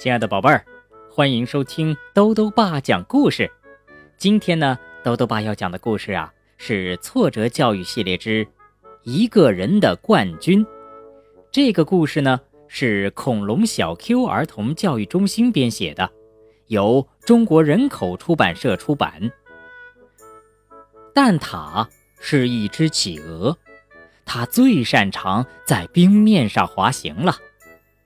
亲爱的宝贝儿，欢迎收听兜兜爸讲故事。今天呢，兜兜爸要讲的故事啊，是挫折教育系列之《一个人的冠军》。这个故事呢，是恐龙小 Q 儿童教育中心编写的，由中国人口出版社出版。蛋挞是一只企鹅，它最擅长在冰面上滑行了。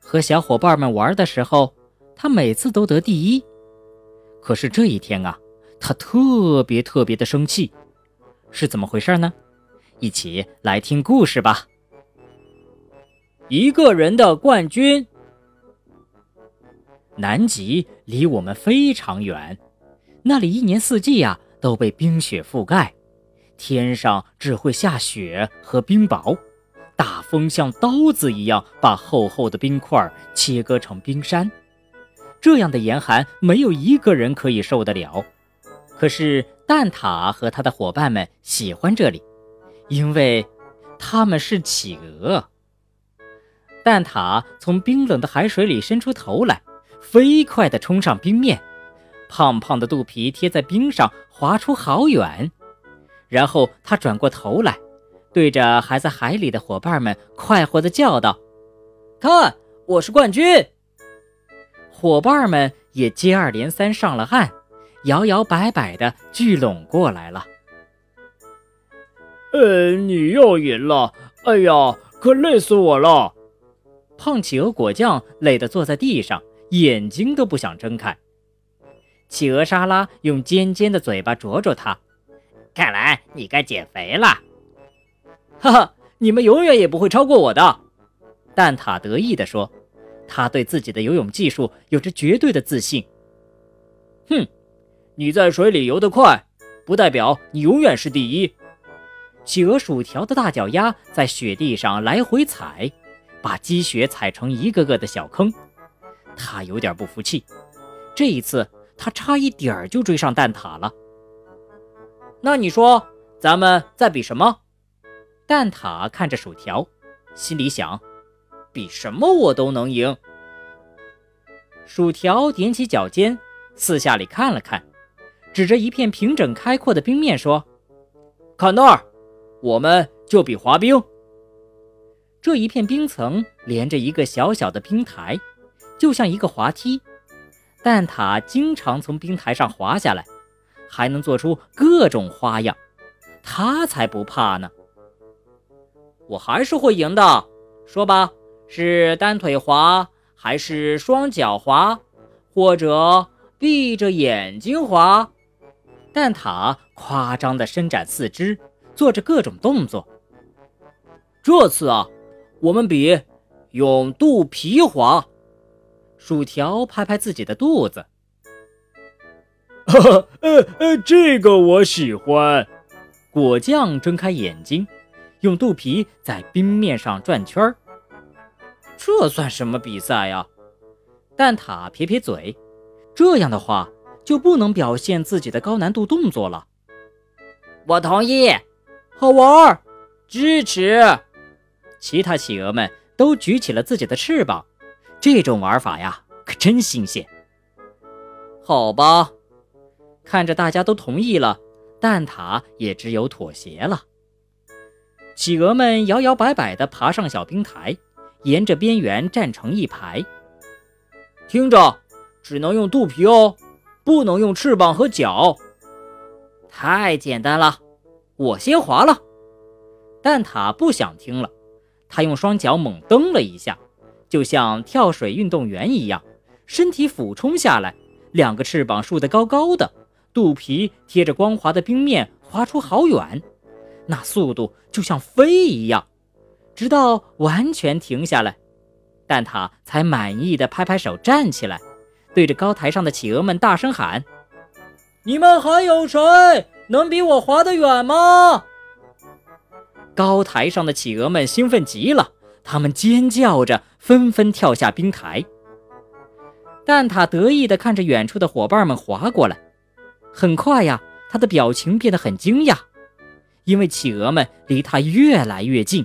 和小伙伴们玩的时候，他每次都得第一，可是这一天啊，他特别特别的生气，是怎么回事呢？一起来听故事吧。一个人的冠军。南极离我们非常远，那里一年四季呀都被冰雪覆盖，天上只会下雪和冰雹。大风像刀子一样把厚厚的冰块切割成冰山。这样的严寒，没有一个人可以受得了。可是蛋挞和他的伙伴们喜欢这里，因为他们是企鹅。蛋挞从冰冷的海水里伸出头来，飞快地冲上冰面，胖胖的肚皮贴在冰上，滑出好远。然后他转过头来，对着还在海里的伙伴们快活地叫道：“看，我是冠军！”伙伴们也接二连三上了岸，摇摇摆摆的聚拢过来了。呃，你又赢了！哎呀，可累死我了！胖企鹅果酱累得坐在地上，眼睛都不想睁开。企鹅沙拉用尖尖的嘴巴啄啄它，看来你该减肥了。哈哈，你们永远也不会超过我的！蛋挞得意地说。他对自己的游泳技术有着绝对的自信。哼，你在水里游得快，不代表你永远是第一。企鹅薯条的大脚丫在雪地上来回踩，把积雪踩成一个个的小坑。他有点不服气，这一次他差一点儿就追上蛋挞了。那你说，咱们在比什么？蛋挞看着薯条，心里想。比什么我都能赢。薯条踮起脚尖，四下里看了看，指着一片平整开阔的冰面说：“看那儿，我们就比滑冰。这一片冰层连着一个小小的冰台，就像一个滑梯。蛋挞经常从冰台上滑下来，还能做出各种花样。他才不怕呢！我还是会赢的。说吧。”是单腿滑，还是双脚滑，或者闭着眼睛滑？蛋挞夸张地伸展四肢，做着各种动作。这次啊，我们比用肚皮滑。薯条拍拍自己的肚子。哈 哈，呃呃，这个我喜欢。果酱睁开眼睛，用肚皮在冰面上转圈儿。这算什么比赛呀？蛋挞撇撇嘴，这样的话就不能表现自己的高难度动作了。我同意，好玩，支持。其他企鹅们都举起了自己的翅膀，这种玩法呀，可真新鲜。好吧，看着大家都同意了，蛋挞也只有妥协了。企鹅们摇摇摆摆地爬上小冰台。沿着边缘站成一排，听着，只能用肚皮哦，不能用翅膀和脚。太简单了，我先滑了。蛋挞不想听了，他用双脚猛蹬了一下，就像跳水运动员一样，身体俯冲下来，两个翅膀竖得高高的，肚皮贴着光滑的冰面，滑出好远，那速度就像飞一样。直到完全停下来，蛋挞才满意的拍拍手，站起来，对着高台上的企鹅们大声喊：“你们还有谁能比我滑得远吗？”高台上的企鹅们兴奋极了，他们尖叫着，纷纷跳下冰台。蛋挞得意地看着远处的伙伴们滑过来，很快呀，他的表情变得很惊讶，因为企鹅们离他越来越近。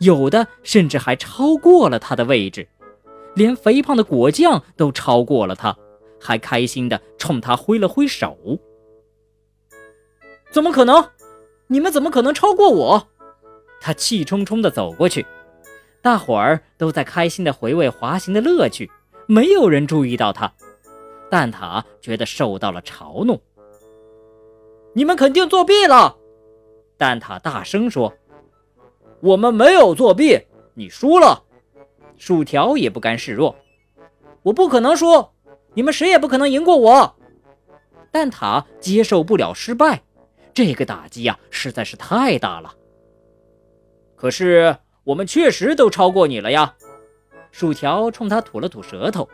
有的甚至还超过了他的位置，连肥胖的果酱都超过了他，还开心地冲他挥了挥手。怎么可能？你们怎么可能超过我？他气冲冲地走过去，大伙儿都在开心地回味滑行的乐趣，没有人注意到他。蛋挞觉得受到了嘲弄。你们肯定作弊了！蛋挞大声说：“我们没有作弊，你输了。”薯条也不甘示弱：“我不可能输，你们谁也不可能赢过我。”蛋挞接受不了失败，这个打击呀实在是太大了。可是我们确实都超过你了呀！薯条冲他吐了吐舌头。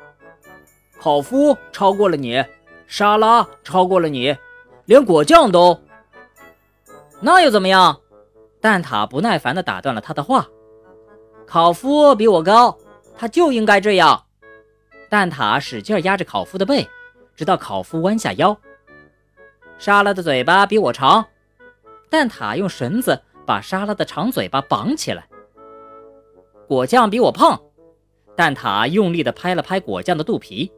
考夫超过了你，沙拉超过了你。连果酱都，那又怎么样？蛋挞不耐烦地打断了他的话。考夫比我高，他就应该这样。蛋挞使劲压着考夫的背，直到考夫弯下腰。沙拉的嘴巴比我长，蛋挞用绳子把沙拉的长嘴巴绑起来。果酱比我胖，蛋挞用力地拍了拍果酱的肚皮。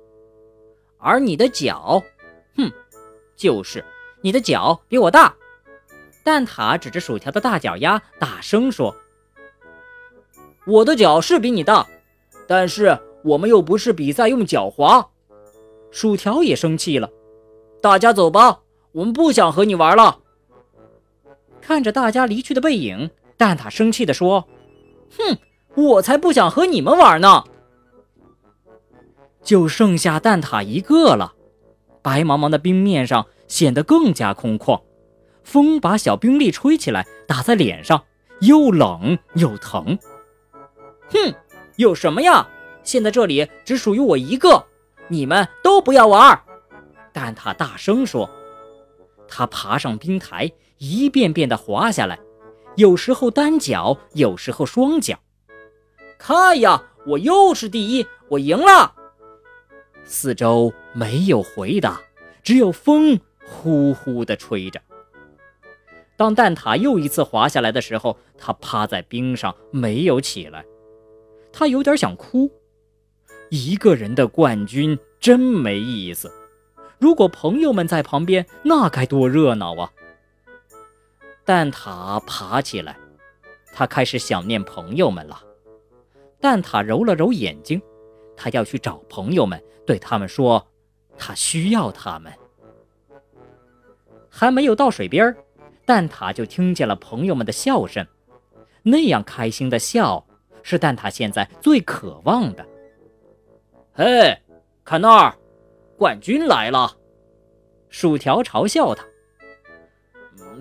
而你的脚，哼，就是。你的脚比我大，蛋挞指着薯条的大脚丫，大声说：“我的脚是比你大，但是我们又不是比赛用脚滑。”薯条也生气了：“大家走吧，我们不想和你玩了。”看着大家离去的背影，蛋挞生气地说：“哼，我才不想和你们玩呢！”就剩下蛋挞一个了，白茫茫的冰面上。显得更加空旷，风把小冰粒吹起来，打在脸上，又冷又疼。哼，有什么呀？现在这里只属于我一个，你们都不要玩！蛋挞大声说。他爬上冰台，一遍遍地滑下来，有时候单脚，有时候双脚。看呀，我又是第一，我赢了！四周没有回答，只有风。呼呼地吹着。当蛋挞又一次滑下来的时候，他趴在冰上没有起来。他有点想哭。一个人的冠军真没意思。如果朋友们在旁边，那该多热闹啊！蛋挞爬起来，他开始想念朋友们了。蛋挞揉了揉眼睛，他要去找朋友们，对他们说，他需要他们。还没有到水边，蛋挞就听见了朋友们的笑声。那样开心的笑，是蛋挞现在最渴望的。嘿，看那儿，冠军来了！薯条嘲笑他：“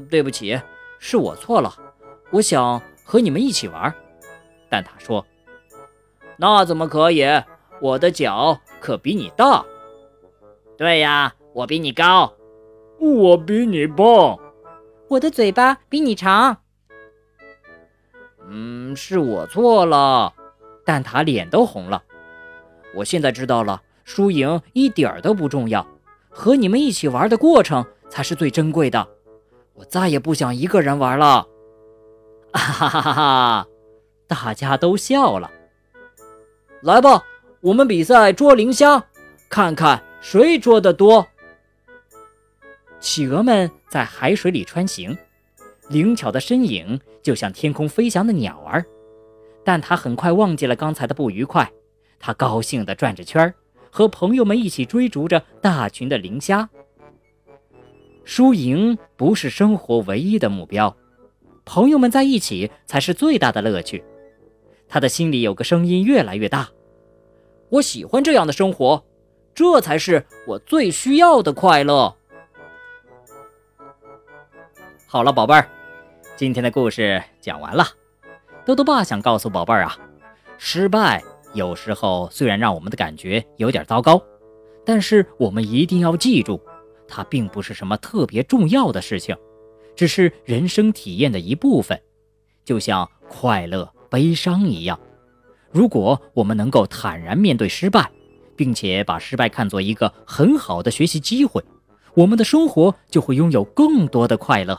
对不起，是我错了。我想和你们一起玩。”蛋挞说：“那怎么可以？我的脚可比你大。”“对呀，我比你高。”我比你棒，我的嘴巴比你长。嗯，是我错了。蛋挞脸都红了。我现在知道了，输赢一点儿都不重要，和你们一起玩的过程才是最珍贵的。我再也不想一个人玩了。哈哈哈哈！大家都笑了。来吧，我们比赛捉磷虾，看看谁捉得多。企鹅们在海水里穿行，灵巧的身影就像天空飞翔的鸟儿。但他很快忘记了刚才的不愉快，他高兴地转着圈儿，和朋友们一起追逐着大群的磷虾。输赢不是生活唯一的目标，朋友们在一起才是最大的乐趣。他的心里有个声音越来越大：我喜欢这样的生活，这才是我最需要的快乐。好了，宝贝儿，今天的故事讲完了。豆豆爸想告诉宝贝儿啊，失败有时候虽然让我们的感觉有点糟糕，但是我们一定要记住，它并不是什么特别重要的事情，只是人生体验的一部分，就像快乐、悲伤一样。如果我们能够坦然面对失败，并且把失败看作一个很好的学习机会，我们的生活就会拥有更多的快乐。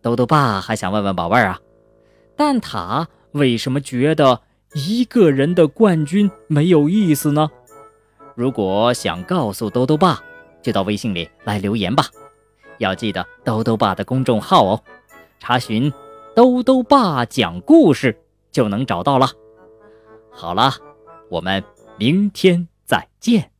豆豆爸还想问问宝贝儿啊，蛋挞为什么觉得一个人的冠军没有意思呢？如果想告诉兜兜爸，就到微信里来留言吧。要记得兜兜爸的公众号哦，查询“兜兜爸讲故事”就能找到了。好了，我们明天再见。